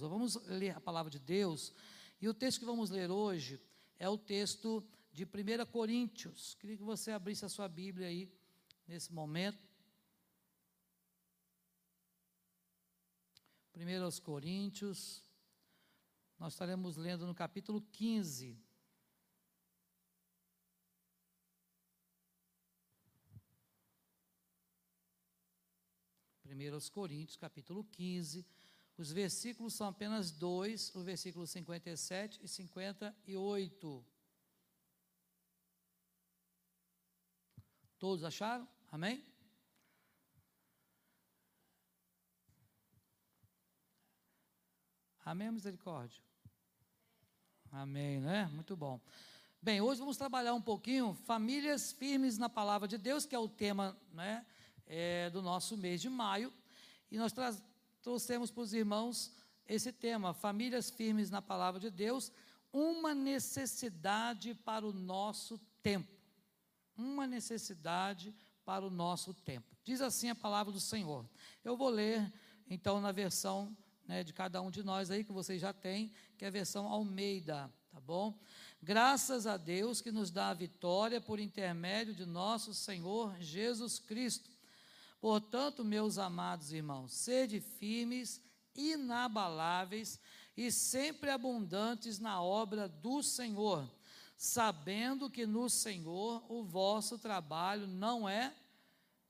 Deus. Vamos ler a palavra de Deus. E o texto que vamos ler hoje é o texto de 1 Coríntios. Queria que você abrisse a sua Bíblia aí nesse momento. 1 Coríntios, nós estaremos lendo no capítulo 15. Primeiros Coríntios, capítulo 15. Os versículos são apenas dois, o versículo 57 e 58. Todos acharam? Amém? Amém, misericórdia? Amém, né? Muito bom. Bem, hoje vamos trabalhar um pouquinho famílias firmes na palavra de Deus, que é o tema né, é, do nosso mês de maio. E nós trouxemos para os irmãos esse tema, famílias firmes na palavra de Deus, uma necessidade para o nosso tempo. Uma necessidade para o nosso tempo. Diz assim a palavra do Senhor. Eu vou ler, então, na versão né, de cada um de nós aí, que vocês já têm, que é a versão Almeida, tá bom? Graças a Deus que nos dá a vitória por intermédio de nosso Senhor Jesus Cristo. Portanto, meus amados irmãos, sede firmes, inabaláveis e sempre abundantes na obra do Senhor, sabendo que no Senhor o vosso trabalho não é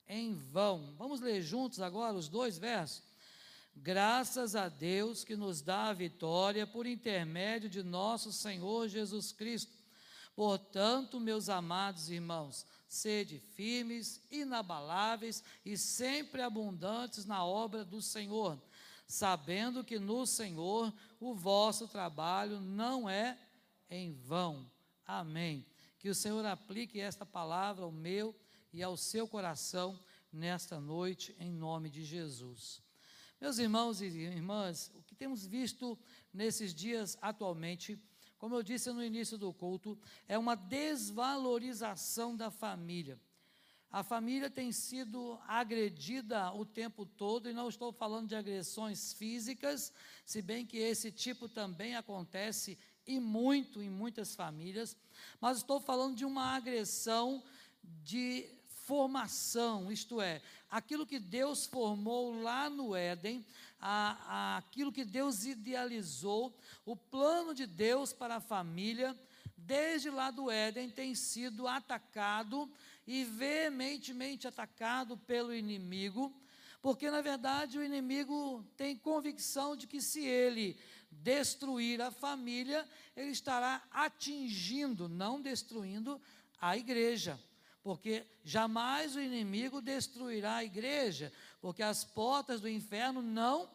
em vão. Vamos ler juntos agora os dois versos? Graças a Deus que nos dá a vitória por intermédio de nosso Senhor Jesus Cristo. Portanto, meus amados irmãos, sede firmes, inabaláveis e sempre abundantes na obra do Senhor, sabendo que no Senhor o vosso trabalho não é em vão. Amém. Que o Senhor aplique esta palavra ao meu e ao seu coração nesta noite, em nome de Jesus. Meus irmãos e irmãs, o que temos visto nesses dias atualmente, como eu disse no início do culto, é uma desvalorização da família. A família tem sido agredida o tempo todo, e não estou falando de agressões físicas, se bem que esse tipo também acontece e muito em muitas famílias, mas estou falando de uma agressão de formação, isto é, aquilo que Deus formou lá no Éden, a, a, aquilo que Deus idealizou, o plano de Deus para a família, desde lá do Éden, tem sido atacado e veementemente atacado pelo inimigo, porque na verdade o inimigo tem convicção de que se ele destruir a família, ele estará atingindo, não destruindo, a igreja porque jamais o inimigo destruirá a igreja, porque as portas do inferno não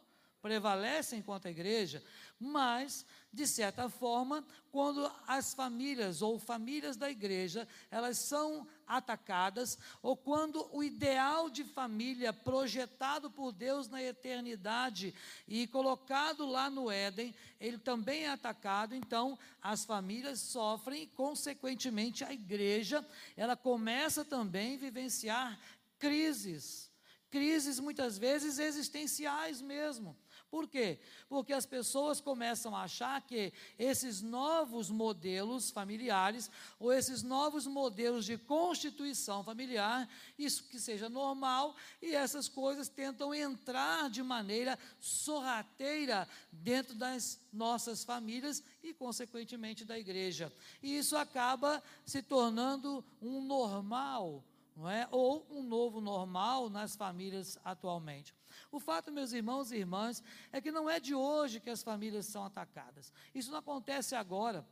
prevalecem contra a igreja, mas, de certa forma, quando as famílias ou famílias da igreja, elas são atacadas, ou quando o ideal de família projetado por Deus na eternidade e colocado lá no Éden, ele também é atacado, então as famílias sofrem consequentemente, a igreja, ela começa também a vivenciar crises, crises muitas vezes existenciais mesmo. Por quê? Porque as pessoas começam a achar que esses novos modelos familiares, ou esses novos modelos de constituição familiar, isso que seja normal, e essas coisas tentam entrar de maneira sorrateira dentro das nossas famílias e, consequentemente, da igreja. E isso acaba se tornando um normal não é? Ou um novo normal nas famílias atualmente. O fato, meus irmãos e irmãs, é que não é de hoje que as famílias são atacadas. Isso não acontece agora.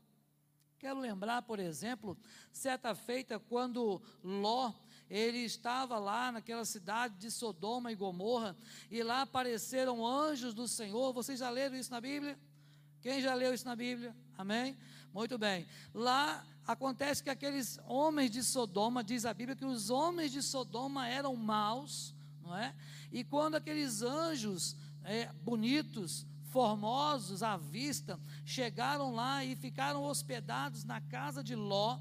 Quero lembrar, por exemplo, certa feita quando Ló, ele estava lá naquela cidade de Sodoma e Gomorra, e lá apareceram anjos do Senhor. Vocês já leram isso na Bíblia? Quem já leu isso na Bíblia? Amém? Muito bem. Lá acontece que aqueles homens de Sodoma, diz a Bíblia, que os homens de Sodoma eram maus, não é? E quando aqueles anjos é, bonitos, formosos à vista, chegaram lá e ficaram hospedados na casa de Ló,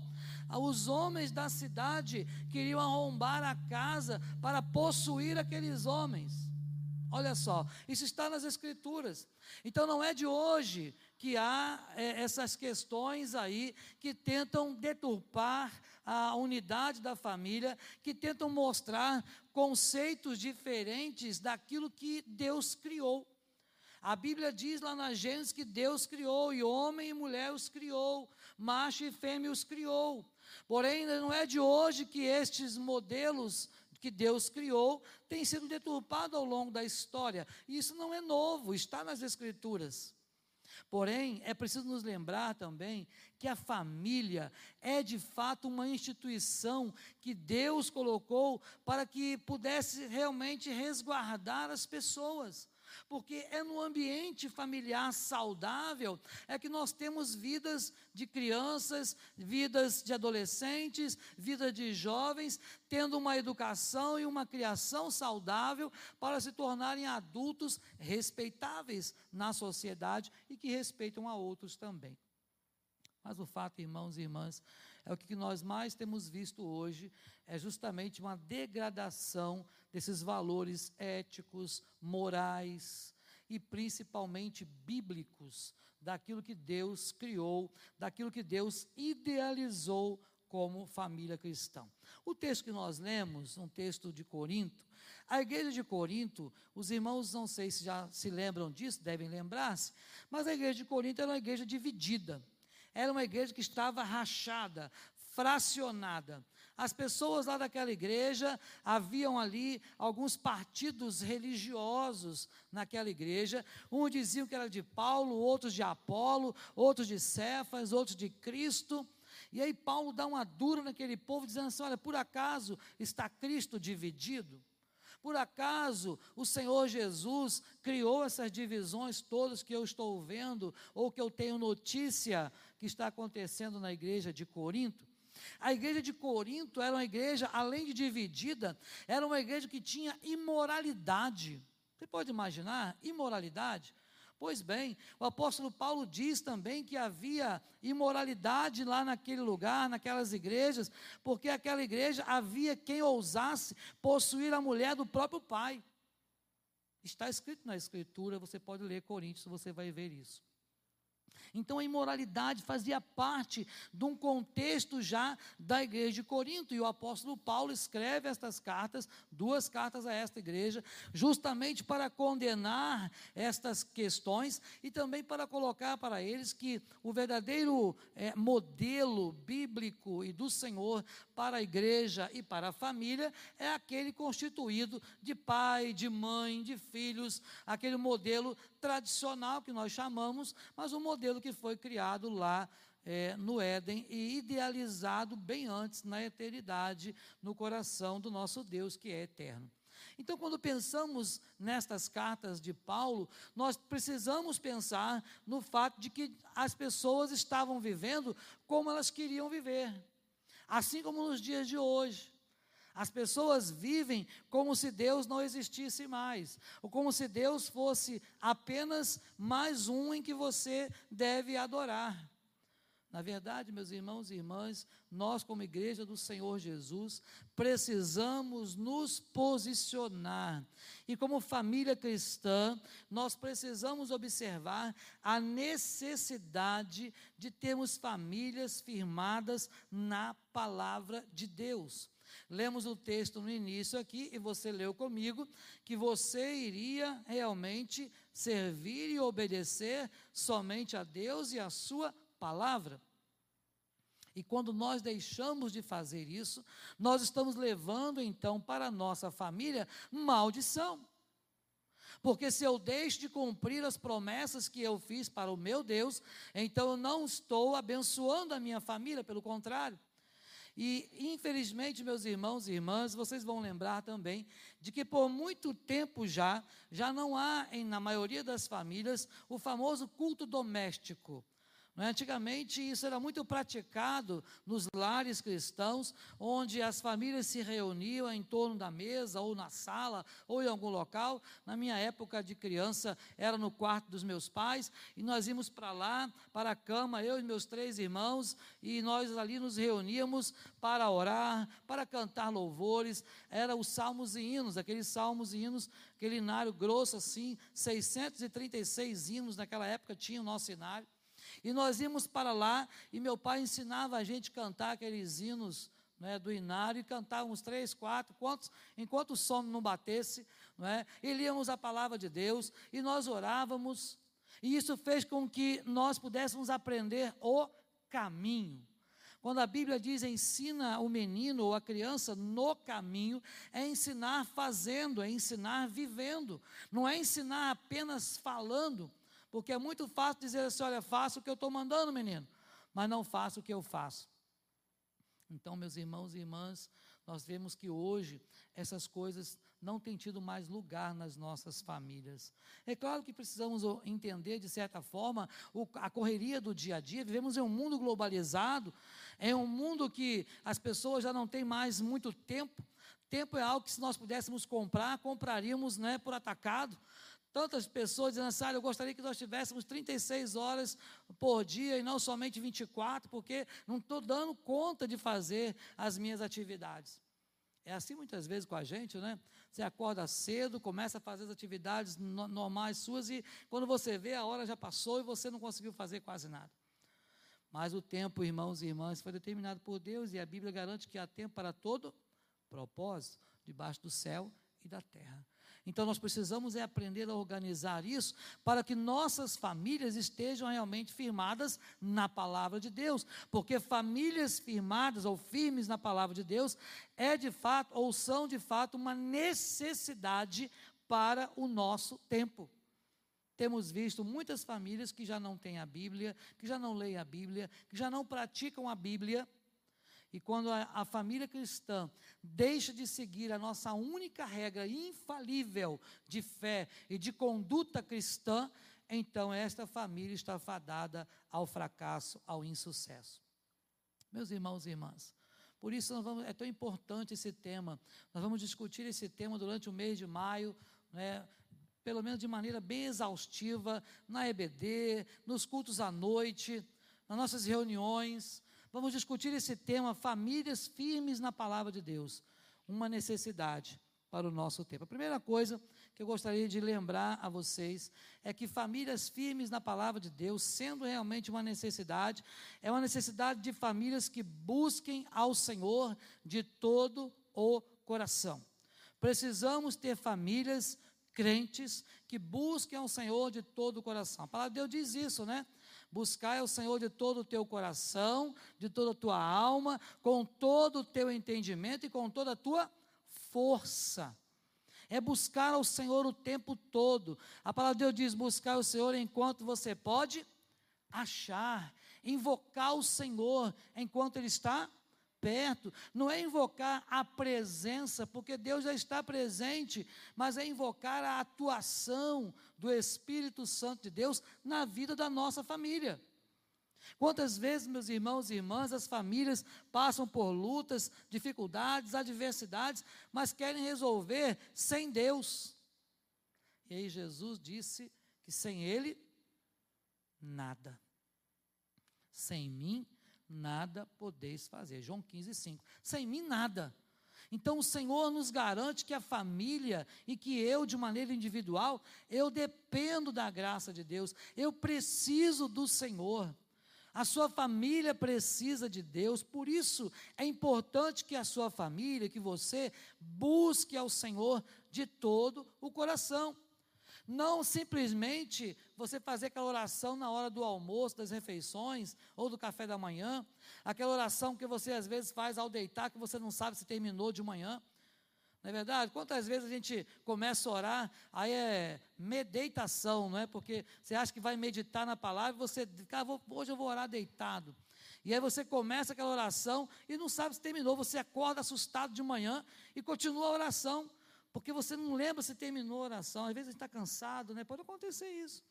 os homens da cidade queriam arrombar a casa para possuir aqueles homens. Olha só, isso está nas Escrituras. Então não é de hoje que há é, essas questões aí que tentam deturpar a unidade da família, que tentam mostrar conceitos diferentes daquilo que Deus criou. A Bíblia diz lá na Gênesis que Deus criou, e homem e mulher os criou, macho e fêmea os criou. Porém, não é de hoje que estes modelos que Deus criou têm sido deturpados ao longo da história. Isso não é novo, está nas Escrituras. Porém, é preciso nos lembrar também que a família é de fato uma instituição que Deus colocou para que pudesse realmente resguardar as pessoas porque é no ambiente familiar saudável é que nós temos vidas de crianças, vidas de adolescentes, vida de jovens, tendo uma educação e uma criação saudável para se tornarem adultos respeitáveis na sociedade e que respeitam a outros também. Mas o fato, irmãos e irmãs, é o que nós mais temos visto hoje, é justamente uma degradação desses valores éticos, morais e principalmente bíblicos, daquilo que Deus criou, daquilo que Deus idealizou como família cristã. O texto que nós lemos, um texto de Corinto, a igreja de Corinto, os irmãos não sei se já se lembram disso, devem lembrar-se, mas a igreja de Corinto era uma igreja dividida. Era uma igreja que estava rachada, fracionada. As pessoas lá daquela igreja, haviam ali alguns partidos religiosos naquela igreja. Um diziam que era de Paulo, outros de Apolo, outros de Cefas, outros de Cristo. E aí Paulo dá uma dura naquele povo, dizendo assim: olha, por acaso está Cristo dividido? Por acaso o Senhor Jesus criou essas divisões todas que eu estou vendo, ou que eu tenho notícia que está acontecendo na igreja de Corinto? A igreja de Corinto era uma igreja, além de dividida, era uma igreja que tinha imoralidade. Você pode imaginar? Imoralidade. Pois bem, o apóstolo Paulo diz também que havia imoralidade lá naquele lugar, naquelas igrejas, porque aquela igreja havia quem ousasse possuir a mulher do próprio pai. Está escrito na Escritura, você pode ler Coríntios, você vai ver isso. Então a imoralidade fazia parte de um contexto já da igreja de Corinto, e o apóstolo Paulo escreve estas cartas, duas cartas a esta igreja, justamente para condenar estas questões e também para colocar para eles que o verdadeiro é, modelo bíblico e do Senhor para a igreja e para a família é aquele constituído de pai, de mãe, de filhos, aquele modelo tradicional que nós chamamos, mas um modelo que foi criado lá é, no Éden e idealizado bem antes, na eternidade, no coração do nosso Deus que é eterno. Então, quando pensamos nestas cartas de Paulo, nós precisamos pensar no fato de que as pessoas estavam vivendo como elas queriam viver, assim como nos dias de hoje. As pessoas vivem como se Deus não existisse mais, ou como se Deus fosse apenas mais um em que você deve adorar. Na verdade, meus irmãos e irmãs, nós, como igreja do Senhor Jesus, precisamos nos posicionar. E como família cristã, nós precisamos observar a necessidade de termos famílias firmadas na palavra de Deus. Lemos o texto no início aqui e você leu comigo que você iria realmente servir e obedecer somente a Deus e a Sua palavra. E quando nós deixamos de fazer isso, nós estamos levando então para a nossa família maldição. Porque se eu deixo de cumprir as promessas que eu fiz para o meu Deus, então eu não estou abençoando a minha família, pelo contrário. E, infelizmente, meus irmãos e irmãs, vocês vão lembrar também de que por muito tempo já, já não há, em, na maioria das famílias, o famoso culto doméstico. É? Antigamente, isso era muito praticado nos lares cristãos, onde as famílias se reuniam em torno da mesa, ou na sala, ou em algum local. Na minha época de criança, era no quarto dos meus pais, e nós íamos para lá, para a cama, eu e meus três irmãos, e nós ali nos reuníamos para orar, para cantar louvores. Era os salmos e hinos, aqueles salmos e hinos, aquele inário grosso assim, 636 hinos naquela época tinha o nosso inário. E nós íamos para lá e meu pai ensinava a gente a cantar aqueles hinos né, do inário e cantávamos três, quatro, quantos, enquanto o sono não batesse, não é? e líamos a palavra de Deus e nós orávamos. E isso fez com que nós pudéssemos aprender o caminho. Quando a Bíblia diz ensina o menino ou a criança no caminho, é ensinar fazendo, é ensinar vivendo, não é ensinar apenas falando. Porque é muito fácil dizer assim: olha, faça o que eu estou mandando, menino, mas não faça o que eu faço. Então, meus irmãos e irmãs, nós vemos que hoje essas coisas não têm tido mais lugar nas nossas famílias. É claro que precisamos entender, de certa forma, a correria do dia a dia. Vivemos em um mundo globalizado, é um mundo que as pessoas já não têm mais muito tempo. Tempo é algo que, se nós pudéssemos comprar, compraríamos né, por atacado. Tantas pessoas dizendo assim, eu gostaria que nós tivéssemos 36 horas por dia e não somente 24, porque não estou dando conta de fazer as minhas atividades. É assim muitas vezes com a gente, né? Você acorda cedo, começa a fazer as atividades normais suas e quando você vê, a hora já passou e você não conseguiu fazer quase nada. Mas o tempo, irmãos e irmãs, foi determinado por Deus e a Bíblia garante que há tempo para todo propósito, debaixo do céu e da terra. Então nós precisamos é aprender a organizar isso para que nossas famílias estejam realmente firmadas na palavra de Deus, porque famílias firmadas ou firmes na palavra de Deus é de fato ou são de fato uma necessidade para o nosso tempo. Temos visto muitas famílias que já não têm a Bíblia, que já não leem a Bíblia, que já não praticam a Bíblia, e quando a, a, família cristã deixa de seguir a nossa única regra infalível de fé e de conduta cristã, então esta família está fadada ao fracasso, ao insucesso. Meus irmãos e irmãs, por isso vamos, é tão importante esse tema. Nós vamos discutir esse tema durante o mês de maio, né, pelo menos de maneira bem exaustiva, na EBD, nos cultos à noite, nas nossas reuniões. Vamos discutir esse tema, famílias firmes na palavra de Deus. Uma necessidade para o nosso tempo. A primeira coisa que eu gostaria de lembrar a vocês é que famílias firmes na palavra de Deus, sendo realmente uma necessidade, é uma necessidade de famílias que busquem ao Senhor de todo o coração. Precisamos ter famílias crentes que busquem ao Senhor de todo o coração. A palavra de Deus diz isso, né? Buscar o Senhor de todo o teu coração, de toda a tua alma, com todo o teu entendimento e com toda a tua força. É buscar ao Senhor o tempo todo. A palavra de Deus diz: buscar o Senhor enquanto você pode achar, invocar o Senhor enquanto Ele está perto, não é invocar a presença, porque Deus já está presente, mas é invocar a atuação do Espírito Santo de Deus na vida da nossa família. Quantas vezes, meus irmãos e irmãs, as famílias passam por lutas, dificuldades, adversidades, mas querem resolver sem Deus. E aí Jesus disse que sem Ele, nada. Sem mim, nada podeis fazer. João 15, 5. Sem mim, nada. Então o Senhor nos garante que a família e que eu, de maneira individual, eu dependo da graça de Deus, eu preciso do Senhor. A sua família precisa de Deus, por isso é importante que a sua família, que você busque ao Senhor de todo o coração. Não simplesmente você fazer aquela oração na hora do almoço, das refeições ou do café da manhã, aquela oração que você às vezes faz ao deitar, que você não sabe se terminou de manhã. Não é verdade? Quantas vezes a gente começa a orar, aí é meditação, não é? Porque você acha que vai meditar na palavra, você, cara, ah, hoje eu vou orar deitado. E aí você começa aquela oração e não sabe se terminou, você acorda assustado de manhã e continua a oração porque você não lembra se terminou a oração. Às vezes a gente está cansado, né? Pode acontecer isso.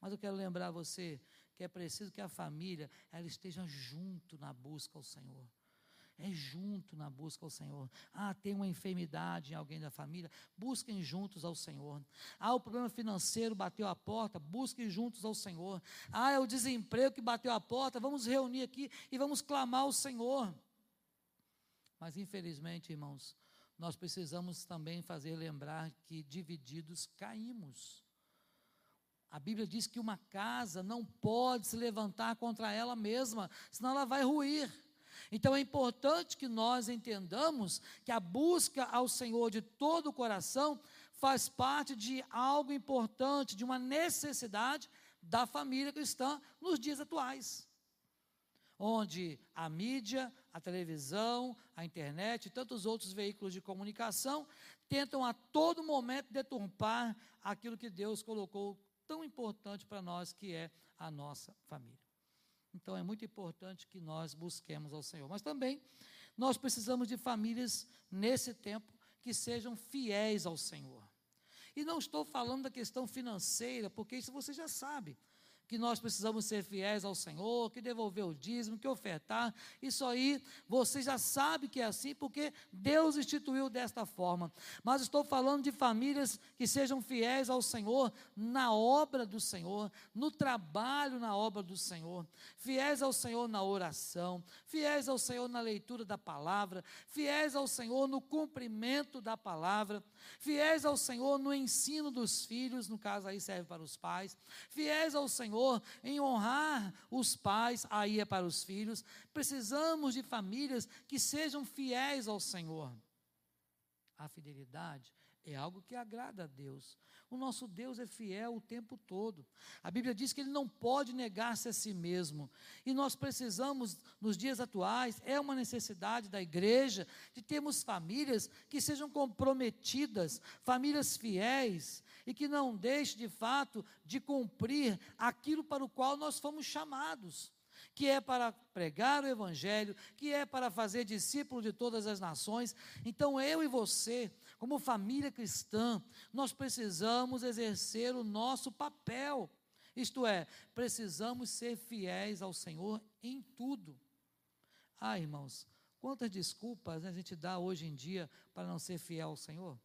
Mas eu quero lembrar você que é preciso que a família ela esteja junto na busca ao Senhor. É junto na busca ao Senhor. Ah, tem uma enfermidade em alguém da família, busquem juntos ao Senhor. Ah, o problema financeiro bateu a porta, busquem juntos ao Senhor. Ah, é o desemprego que bateu a porta, vamos reunir aqui e vamos clamar ao Senhor. Mas infelizmente, irmãos, nós precisamos também fazer lembrar que divididos caímos. A Bíblia diz que uma casa não pode se levantar contra ela mesma, senão ela vai ruir. Então é importante que nós entendamos que a busca ao Senhor de todo o coração faz parte de algo importante, de uma necessidade da família cristã nos dias atuais. Onde a mídia, a televisão, a internet e tantos outros veículos de comunicação tentam a todo momento deturpar aquilo que Deus colocou tão importante para nós, que é a nossa família. Então é muito importante que nós busquemos ao Senhor. Mas também nós precisamos de famílias nesse tempo que sejam fiéis ao Senhor. E não estou falando da questão financeira, porque isso você já sabe que nós precisamos ser fiéis ao Senhor, que devolver o dízimo, que ofertar. Isso aí você já sabe que é assim, porque Deus instituiu desta forma. Mas estou falando de famílias que sejam fiéis ao Senhor na obra do Senhor, no trabalho na obra do Senhor, fiéis ao Senhor na oração, fiéis ao Senhor na leitura da palavra, fiéis ao Senhor no cumprimento da palavra, fiéis ao Senhor no ensino dos filhos, no caso aí serve para os pais, fiéis ao Senhor Senhor, em honrar os pais, aí é para os filhos. Precisamos de famílias que sejam fiéis ao Senhor. A fidelidade é algo que agrada a Deus. O nosso Deus é fiel o tempo todo. A Bíblia diz que ele não pode negar-se a si mesmo. E nós precisamos, nos dias atuais, é uma necessidade da igreja, de termos famílias que sejam comprometidas, famílias fiéis, e que não deixem de fato de cumprir aquilo para o qual nós fomos chamados que é para pregar o Evangelho, que é para fazer discípulo de todas as nações. Então, eu e você, como família cristã, nós precisamos exercer o nosso papel. Isto é, precisamos ser fiéis ao Senhor em tudo. Ah, irmãos, quantas desculpas a gente dá hoje em dia para não ser fiel ao Senhor?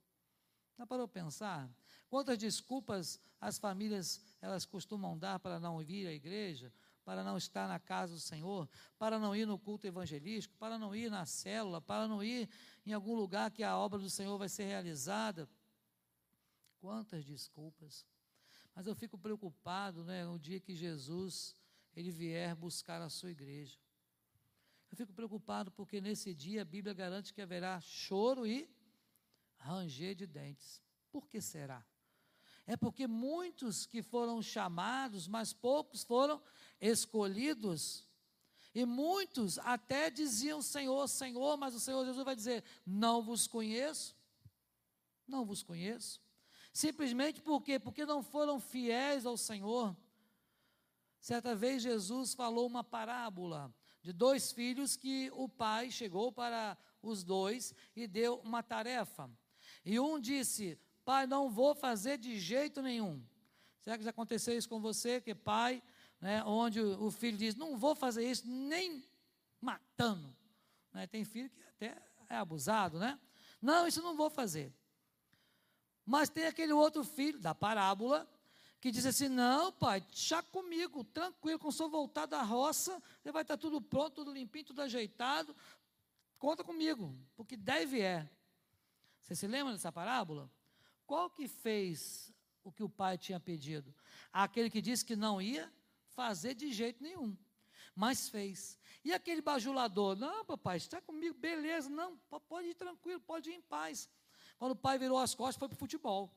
Dá para eu pensar? Quantas desculpas as famílias elas costumam dar para não vir à igreja, para não estar na casa do Senhor, para não ir no culto evangelístico, para não ir na célula, para não ir em algum lugar que a obra do Senhor vai ser realizada. Quantas desculpas. Mas eu fico preocupado, né, o dia que Jesus ele vier buscar a sua igreja. Eu fico preocupado porque nesse dia a Bíblia garante que haverá choro e ranger de dentes. Por que será? É porque muitos que foram chamados, mas poucos foram escolhidos. E muitos até diziam Senhor, Senhor, mas o Senhor Jesus vai dizer: Não vos conheço. Não vos conheço. Simplesmente por quê? Porque não foram fiéis ao Senhor. Certa vez Jesus falou uma parábola de dois filhos que o pai chegou para os dois e deu uma tarefa. E um disse: Pai, não vou fazer de jeito nenhum. Será que já aconteceu isso com você? Que pai, né, onde o filho diz: Não vou fazer isso nem matando. Né, tem filho que até é abusado, né? Não, isso não vou fazer. Mas tem aquele outro filho da parábola que diz assim: Não, pai, chá comigo, tranquilo, quando sou voltar da roça, você vai estar tudo pronto, tudo limpinho, tudo ajeitado. Conta comigo, porque deve é. Você se lembra dessa parábola? Qual que fez o que o pai tinha pedido? Aquele que disse que não ia fazer de jeito nenhum, mas fez. E aquele bajulador? Não, papai, está comigo, beleza, não, pode ir tranquilo, pode ir em paz. Quando o pai virou as costas, foi para o futebol.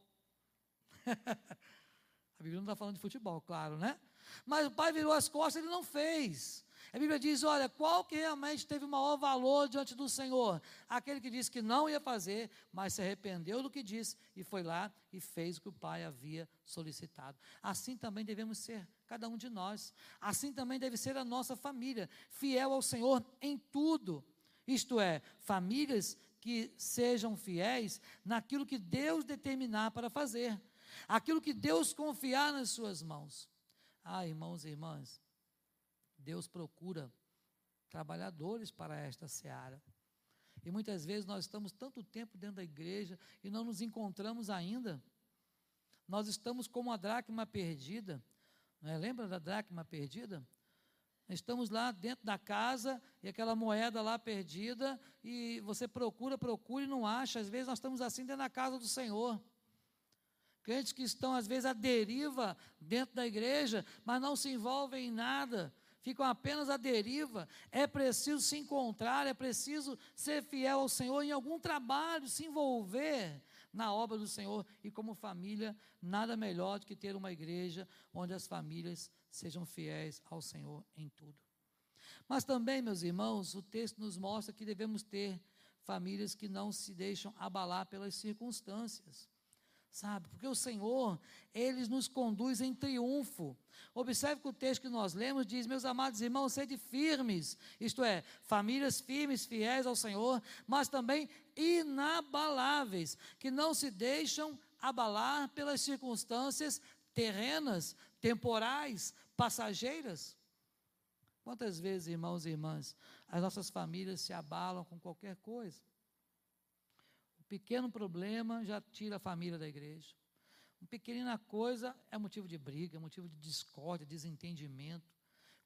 A Bíblia não está falando de futebol, claro, né? Mas o pai virou as costas, ele não fez. A Bíblia diz: olha, qual que realmente teve o maior valor diante do Senhor? Aquele que disse que não ia fazer, mas se arrependeu do que disse e foi lá e fez o que o Pai havia solicitado. Assim também devemos ser cada um de nós. Assim também deve ser a nossa família, fiel ao Senhor em tudo. Isto é, famílias que sejam fiéis naquilo que Deus determinar para fazer, aquilo que Deus confiar nas suas mãos. Ah, irmãos e irmãs, Deus procura trabalhadores para esta seara. E muitas vezes nós estamos tanto tempo dentro da igreja e não nos encontramos ainda. Nós estamos como a dracma perdida. É? Lembra da dracma perdida? Estamos lá dentro da casa e aquela moeda lá perdida e você procura, procura e não acha. Às vezes nós estamos assim dentro da casa do Senhor. Crentes que estão às vezes à deriva dentro da igreja, mas não se envolvem em nada ficam apenas à deriva. É preciso se encontrar, é preciso ser fiel ao Senhor em algum trabalho, se envolver na obra do Senhor. E como família, nada melhor do que ter uma igreja onde as famílias sejam fiéis ao Senhor em tudo. Mas também, meus irmãos, o texto nos mostra que devemos ter famílias que não se deixam abalar pelas circunstâncias sabe? Porque o Senhor, Ele nos conduz em triunfo. Observe que o texto que nós lemos diz: Meus amados irmãos, sede firmes, isto é, famílias firmes, fiéis ao Senhor, mas também inabaláveis, que não se deixam abalar pelas circunstâncias terrenas, temporais, passageiras. Quantas vezes, irmãos e irmãs, as nossas famílias se abalam com qualquer coisa? Pequeno problema já tira a família da igreja. Uma pequenina coisa é motivo de briga, é motivo de discórdia, desentendimento.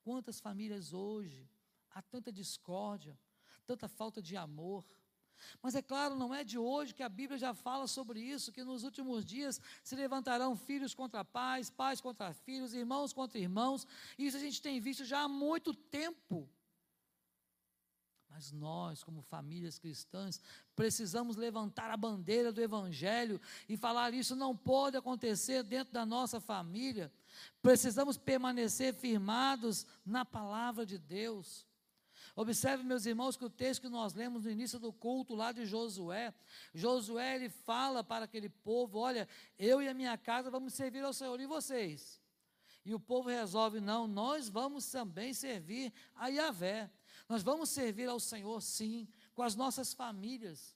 Quantas famílias hoje há tanta discórdia, tanta falta de amor. Mas é claro, não é de hoje que a Bíblia já fala sobre isso, que nos últimos dias se levantarão filhos contra pais, pais contra filhos, irmãos contra irmãos. Isso a gente tem visto já há muito tempo. Mas nós, como famílias cristãs, precisamos levantar a bandeira do Evangelho e falar: isso não pode acontecer dentro da nossa família. Precisamos permanecer firmados na palavra de Deus. Observe, meus irmãos, que o texto que nós lemos no início do culto lá de Josué, Josué ele fala para aquele povo: Olha, eu e a minha casa vamos servir ao Senhor e vocês. E o povo resolve: Não, nós vamos também servir a Yahvé. Nós vamos servir ao Senhor, sim, com as nossas famílias.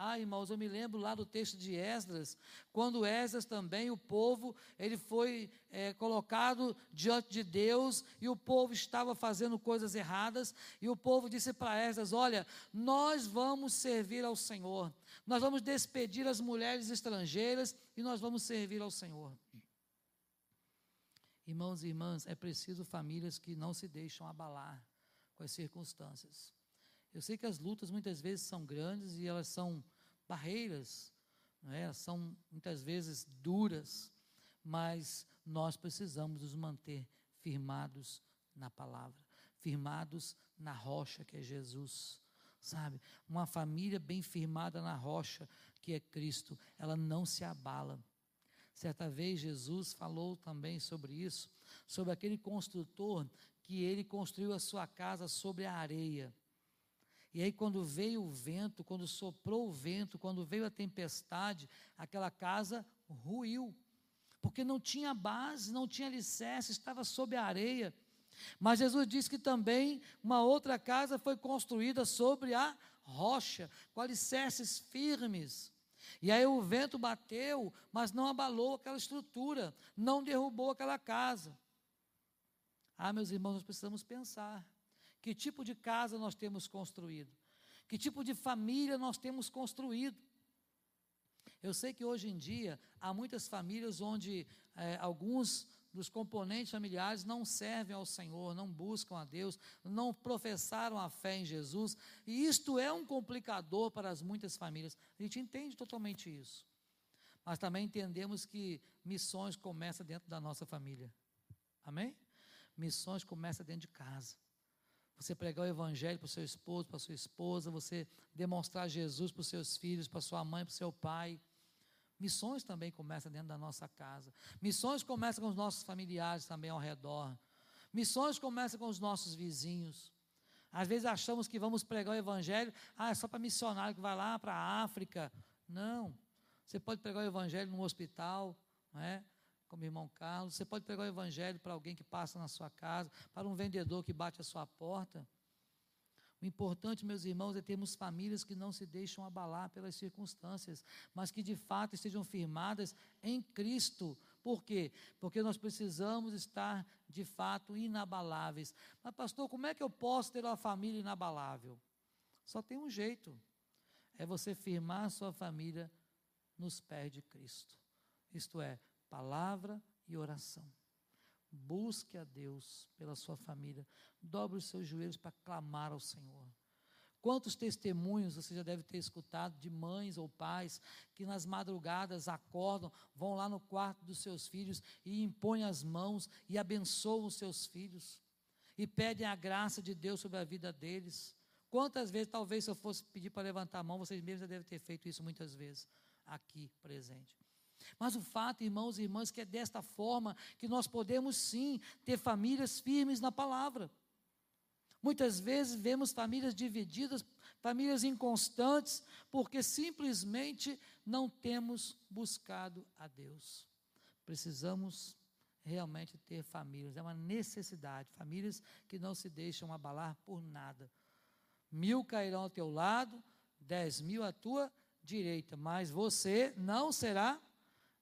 Ah, irmãos, eu me lembro lá do texto de Esdras, quando Esdras também, o povo, ele foi é, colocado diante de Deus e o povo estava fazendo coisas erradas, e o povo disse para Esdras: Olha, nós vamos servir ao Senhor, nós vamos despedir as mulheres estrangeiras e nós vamos servir ao Senhor. Irmãos e irmãs, é preciso famílias que não se deixam abalar com as circunstâncias. Eu sei que as lutas muitas vezes são grandes e elas são barreiras, é? são muitas vezes duras, mas nós precisamos nos manter firmados na palavra, firmados na rocha que é Jesus. Sabe, uma família bem firmada na rocha que é Cristo, ela não se abala. Certa vez Jesus falou também sobre isso, sobre aquele construtor que ele construiu a sua casa sobre a areia. E aí, quando veio o vento, quando soprou o vento, quando veio a tempestade, aquela casa ruiu, porque não tinha base, não tinha alicerce, estava sob a areia. Mas Jesus disse que também uma outra casa foi construída sobre a rocha, com alicerces firmes. E aí o vento bateu, mas não abalou aquela estrutura, não derrubou aquela casa. Ah, meus irmãos, nós precisamos pensar. Que tipo de casa nós temos construído? Que tipo de família nós temos construído? Eu sei que hoje em dia há muitas famílias onde é, alguns dos componentes familiares não servem ao Senhor, não buscam a Deus, não professaram a fé em Jesus, e isto é um complicador para as muitas famílias. A gente entende totalmente isso. Mas também entendemos que missões começam dentro da nossa família. Amém? Missões começam dentro de casa. Você pregar o evangelho para o seu esposo, para sua esposa, você demonstrar Jesus para os seus filhos, para sua mãe, para o seu pai. Missões também começam dentro da nossa casa. Missões começam com os nossos familiares também ao redor. Missões começam com os nossos vizinhos. Às vezes achamos que vamos pregar o evangelho, ah, é só para missionário que vai lá para a África. Não. Você pode pregar o evangelho num hospital, não é? Como irmão Carlos, você pode pregar o evangelho para alguém que passa na sua casa, para um vendedor que bate a sua porta. O importante, meus irmãos, é termos famílias que não se deixam abalar pelas circunstâncias, mas que de fato estejam firmadas em Cristo, Por quê? Porque nós precisamos estar de fato inabaláveis. Mas, pastor, como é que eu posso ter uma família inabalável? Só tem um jeito: é você firmar sua família nos pés de Cristo. Isto é, palavra e oração. Busque a Deus pela sua família. Dobre os seus joelhos para clamar ao Senhor. Quantos testemunhos você já deve ter escutado de mães ou pais que nas madrugadas acordam, vão lá no quarto dos seus filhos e impõem as mãos e abençoam os seus filhos e pedem a graça de Deus sobre a vida deles. Quantas vezes, talvez, se eu fosse pedir para levantar a mão, vocês mesmos já devem ter feito isso muitas vezes aqui presente. Mas o fato, irmãos e irmãs, que é desta forma que nós podemos sim ter famílias firmes na palavra. Muitas vezes vemos famílias divididas, famílias inconstantes, porque simplesmente não temos buscado a Deus. Precisamos realmente ter famílias, é uma necessidade, famílias que não se deixam abalar por nada. Mil cairão ao teu lado, dez mil à tua direita, mas você não será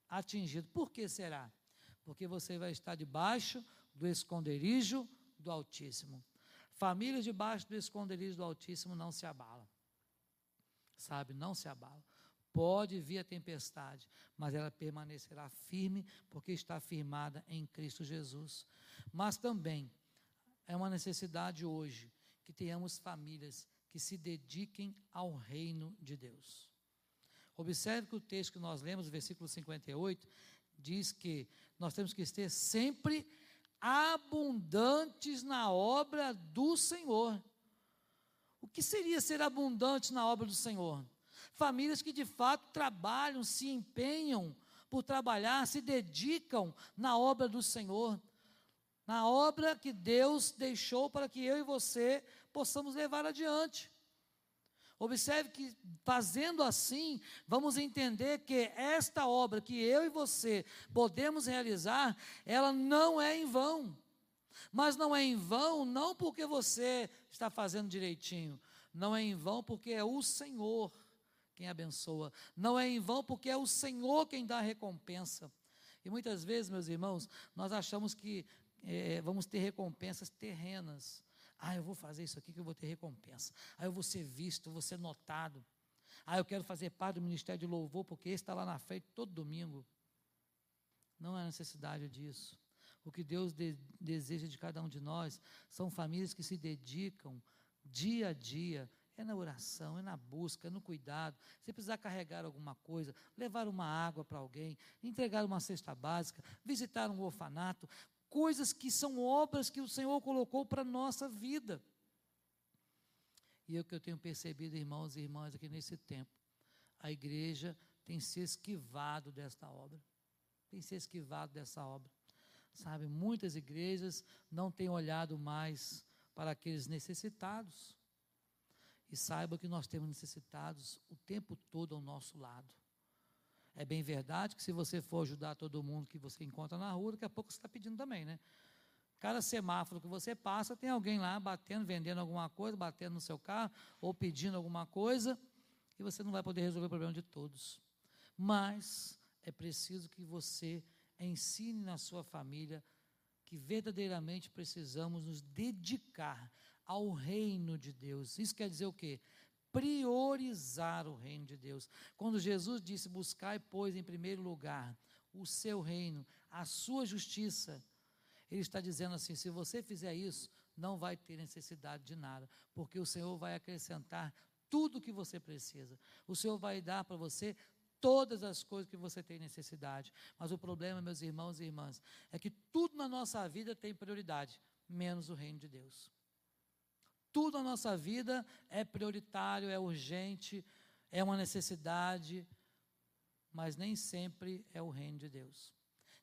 atingido. Por que será? Porque você vai estar debaixo do esconderijo do Altíssimo. Famílias debaixo do esconderijo do Altíssimo não se abalam. Sabe, não se abalam. Pode vir a tempestade, mas ela permanecerá firme, porque está firmada em Cristo Jesus. Mas também é uma necessidade hoje que tenhamos famílias que se dediquem ao reino de Deus. Observe que o texto que nós lemos, versículo 58, diz que nós temos que ter sempre abundantes na obra do Senhor. O que seria ser abundante na obra do Senhor? Famílias que de fato trabalham, se empenham por trabalhar, se dedicam na obra do Senhor, na obra que Deus deixou para que eu e você possamos levar adiante. Observe que, fazendo assim, vamos entender que esta obra que eu e você podemos realizar, ela não é em vão. Mas não é em vão, não porque você está fazendo direitinho, não é em vão porque é o Senhor quem abençoa, não é em vão porque é o Senhor quem dá a recompensa. E muitas vezes, meus irmãos, nós achamos que é, vamos ter recompensas terrenas. Ah, eu vou fazer isso aqui que eu vou ter recompensa. Ah, eu vou ser visto, vou ser notado. Ah, eu quero fazer parte do ministério de louvor, porque esse está lá na frente todo domingo. Não há necessidade disso. O que Deus de, deseja de cada um de nós são famílias que se dedicam dia a dia. É na oração, é na busca, é no cuidado. Se precisar carregar alguma coisa, levar uma água para alguém, entregar uma cesta básica, visitar um orfanato, coisas que são obras que o Senhor colocou para a nossa vida. E é o que eu tenho percebido, irmãos e irmãs, aqui nesse tempo, a igreja tem se esquivado desta obra. Tem se esquivado dessa obra. Sabe, muitas igrejas não têm olhado mais para aqueles necessitados. E saiba que nós temos necessitados o tempo todo ao nosso lado. É bem verdade que se você for ajudar todo mundo que você encontra na rua, daqui a pouco você está pedindo também, né? Cada semáforo que você passa, tem alguém lá batendo, vendendo alguma coisa, batendo no seu carro, ou pedindo alguma coisa, e você não vai poder resolver o problema de todos. Mas é preciso que você ensine na sua família que verdadeiramente precisamos nos dedicar ao reino de Deus. Isso quer dizer o quê? Priorizar o reino de Deus. Quando Jesus disse: Buscai, pois, em primeiro lugar o seu reino, a sua justiça, ele está dizendo assim: se você fizer isso, não vai ter necessidade de nada, porque o Senhor vai acrescentar tudo o que você precisa. O Senhor vai dar para você todas as coisas que você tem necessidade. Mas o problema, meus irmãos e irmãs, é que tudo na nossa vida tem prioridade, menos o reino de Deus. Tudo na nossa vida é prioritário, é urgente, é uma necessidade, mas nem sempre é o reino de Deus.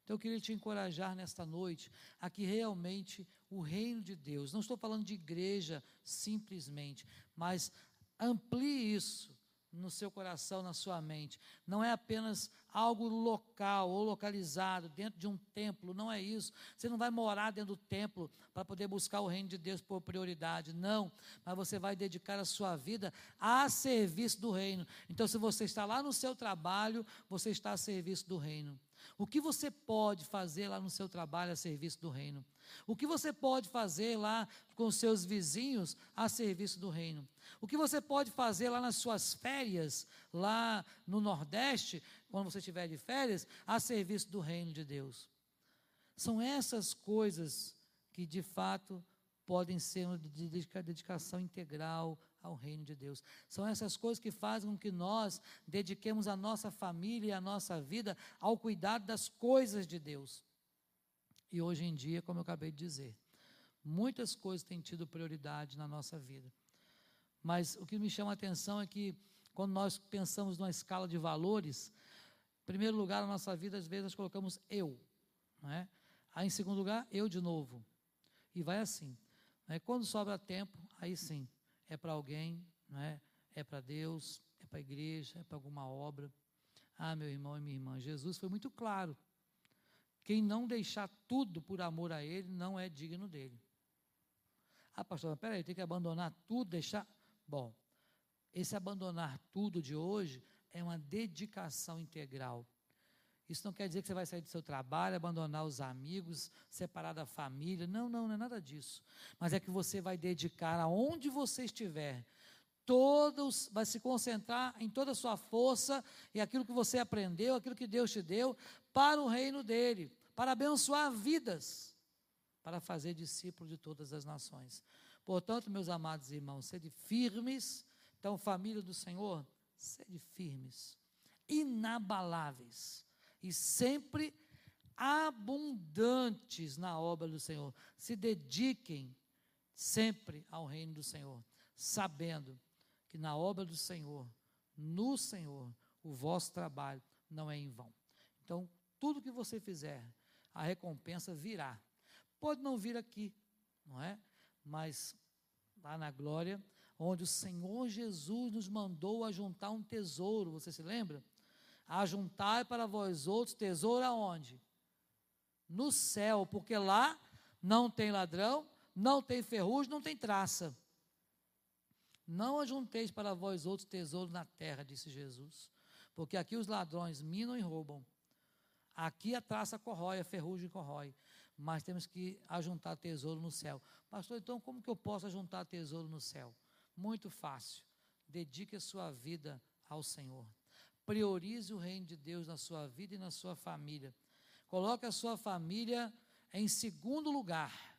Então eu queria te encorajar nesta noite a que realmente o reino de Deus, não estou falando de igreja simplesmente, mas amplie isso no seu coração, na sua mente. Não é apenas algo local ou localizado dentro de um templo, não é isso. Você não vai morar dentro do templo para poder buscar o reino de Deus por prioridade, não. Mas você vai dedicar a sua vida a serviço do reino. Então, se você está lá no seu trabalho, você está a serviço do reino. O que você pode fazer lá no seu trabalho a serviço do reino? O que você pode fazer lá com seus vizinhos a serviço do reino? O que você pode fazer lá nas suas férias, lá no Nordeste, quando você estiver de férias, a serviço do reino de Deus? São essas coisas que de fato podem ser uma dedicação integral ao reino de Deus. São essas coisas que fazem com que nós dediquemos a nossa família e a nossa vida ao cuidado das coisas de Deus. E hoje em dia, como eu acabei de dizer, muitas coisas têm tido prioridade na nossa vida. Mas o que me chama a atenção é que quando nós pensamos numa escala de valores, em primeiro lugar na nossa vida, às vezes nós colocamos eu, não é? Aí em segundo lugar, eu de novo. E vai assim. Né? Quando sobra tempo, aí sim, é para alguém, não é? é para Deus, é para a igreja, é para alguma obra. Ah, meu irmão e minha irmã, Jesus foi muito claro. Quem não deixar tudo por amor a Ele não é digno dele. Ah, pastor, peraí, tem que abandonar tudo, deixar. Bom, esse abandonar tudo de hoje é uma dedicação integral. Isso não quer dizer que você vai sair do seu trabalho, abandonar os amigos, separar da família. Não, não, não é nada disso. Mas é que você vai dedicar aonde você estiver, todos, vai se concentrar em toda a sua força e aquilo que você aprendeu, aquilo que Deus te deu, para o reino dele, para abençoar vidas, para fazer discípulo de todas as nações. Portanto, meus amados irmãos, sede firmes. Então, família do Senhor, sede firmes, inabaláveis e sempre abundantes na obra do Senhor. Se dediquem sempre ao reino do Senhor, sabendo que na obra do Senhor, no Senhor, o vosso trabalho não é em vão. Então, tudo que você fizer, a recompensa virá. Pode não vir aqui, não é? Mas lá na glória, onde o Senhor Jesus nos mandou a juntar um tesouro, você se lembra? Ajuntai para vós outros tesouro aonde? No céu, porque lá não tem ladrão, não tem ferrugem, não tem traça. Não ajunteis para vós outros tesouro na terra, disse Jesus. Porque aqui os ladrões minam e roubam. Aqui a traça corrói, a ferrugem corrói. Mas temos que ajuntar tesouro no céu. Pastor, então como que eu posso ajuntar tesouro no céu? Muito fácil. Dedique a sua vida ao Senhor. Priorize o reino de Deus na sua vida e na sua família. Coloque a sua família em segundo lugar.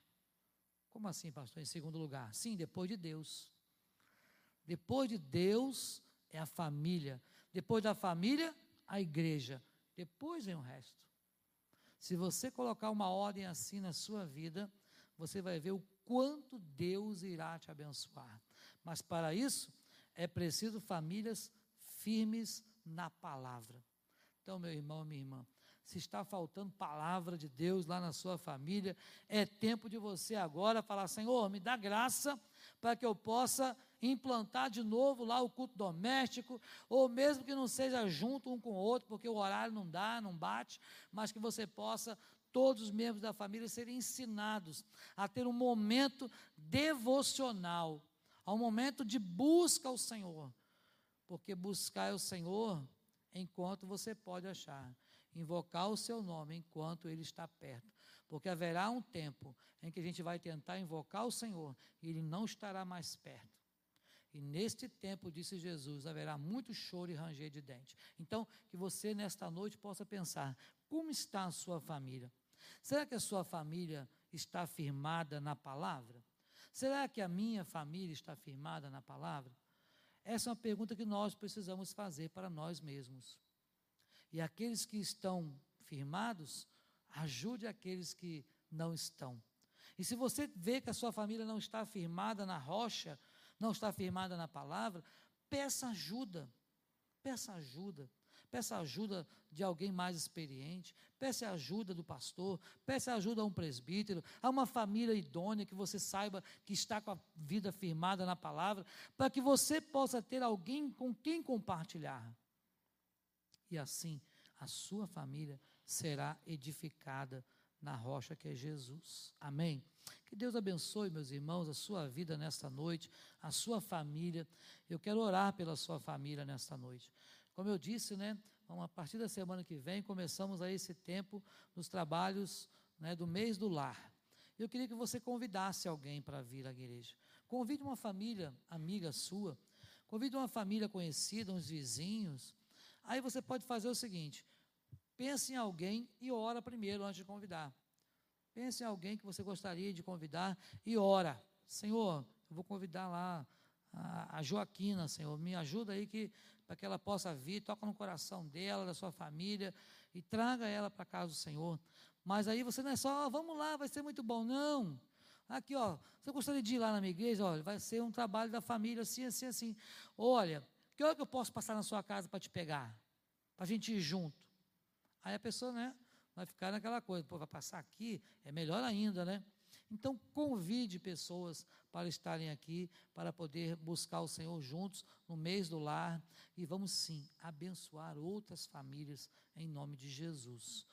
Como assim, pastor? Em segundo lugar? Sim, depois de Deus. Depois de Deus é a família. Depois da família, a igreja. Depois vem o resto. Se você colocar uma ordem assim na sua vida, você vai ver o quanto Deus irá te abençoar. Mas para isso, é preciso famílias firmes na palavra. Então, meu irmão, minha irmã, se está faltando palavra de Deus lá na sua família, é tempo de você agora falar: Senhor, me dá graça para que eu possa implantar de novo lá o culto doméstico, ou mesmo que não seja junto um com o outro, porque o horário não dá, não bate, mas que você possa, todos os membros da família, serem ensinados a ter um momento devocional, a um momento de busca ao Senhor porque buscar o Senhor enquanto você pode achar, invocar o seu nome enquanto ele está perto, porque haverá um tempo em que a gente vai tentar invocar o Senhor e ele não estará mais perto. E neste tempo, disse Jesus, haverá muito choro e ranger de dente. Então, que você nesta noite possa pensar: como está a sua família? Será que a sua família está firmada na palavra? Será que a minha família está firmada na palavra? Essa é uma pergunta que nós precisamos fazer para nós mesmos. E aqueles que estão firmados, ajude aqueles que não estão. E se você vê que a sua família não está firmada na rocha, não está firmada na palavra, peça ajuda. Peça ajuda. Peça ajuda de alguém mais experiente, peça ajuda do pastor, peça ajuda a um presbítero, a uma família idônea que você saiba que está com a vida firmada na palavra, para que você possa ter alguém com quem compartilhar. E assim a sua família será edificada na rocha que é Jesus. Amém? Que Deus abençoe, meus irmãos, a sua vida nesta noite, a sua família. Eu quero orar pela sua família nesta noite. Como eu disse, né? A partir da semana que vem, começamos aí esse tempo dos trabalhos né, do mês do lar. Eu queria que você convidasse alguém para vir à igreja. Convide uma família amiga sua, convide uma família conhecida, uns vizinhos. Aí você pode fazer o seguinte: pense em alguém e ora primeiro antes de convidar. Pense em alguém que você gostaria de convidar e ora. Senhor, eu vou convidar lá a, Joaquina, Senhor, me ajuda aí que para que ela possa vir, toca no coração dela, da sua família e traga ela para casa do Senhor. Mas aí você não é só, vamos lá, vai ser muito bom, não. Aqui, ó, você gostaria de ir lá na minha igreja? Olha, vai ser um trabalho da família, assim, assim, assim. Olha, que hora que eu posso passar na sua casa para te pegar? Para a gente ir junto. Aí a pessoa, né, vai ficar naquela coisa, pô, vai passar aqui, é melhor ainda, né? Então, convide pessoas para estarem aqui, para poder buscar o Senhor juntos no mês do lar e vamos sim abençoar outras famílias em nome de Jesus.